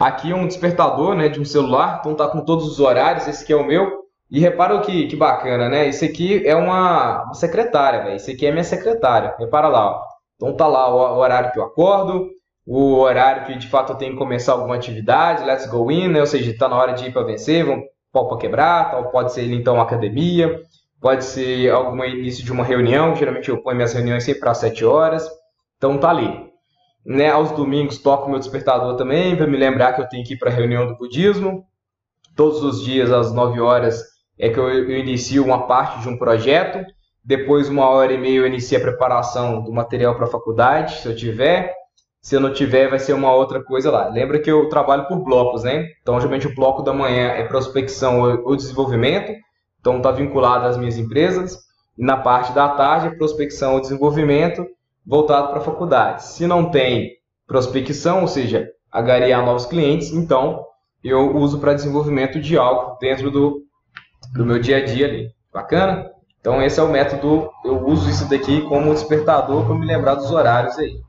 Aqui um despertador, né, de um celular, então tá com todos os horários, esse aqui é o meu. E repara que, que bacana, né? Isso aqui é uma, uma secretária, velho. Isso aqui é minha secretária. Repara lá, ó. Então tá lá o, o horário que eu acordo, o horário que de fato eu tenho que começar alguma atividade, let's go in, né? Ou seja, tá na hora de ir para vencer, vamos para quebrar, tal, pode ser então uma academia, pode ser algum início de uma reunião, geralmente eu ponho minhas reuniões sempre para 7 horas. Então tá ali. Né, aos domingos toco meu despertador também para me lembrar que eu tenho que ir para a reunião do budismo. Todos os dias às 9 horas é que eu, eu inicio uma parte de um projeto. Depois, uma hora e meia, eu inicio a preparação do material para a faculdade, se eu tiver. Se eu não tiver, vai ser uma outra coisa lá. Lembra que eu trabalho por blocos, né? Então, geralmente, o bloco da manhã é prospecção ou desenvolvimento. Então, está vinculado às minhas empresas. E na parte da tarde é prospecção ou desenvolvimento voltado para a faculdade. Se não tem prospecção, ou seja, agariar novos clientes, então eu uso para desenvolvimento de algo dentro do do meu dia a dia ali. Bacana? Então esse é o método, eu uso isso daqui como despertador para me lembrar dos horários aí.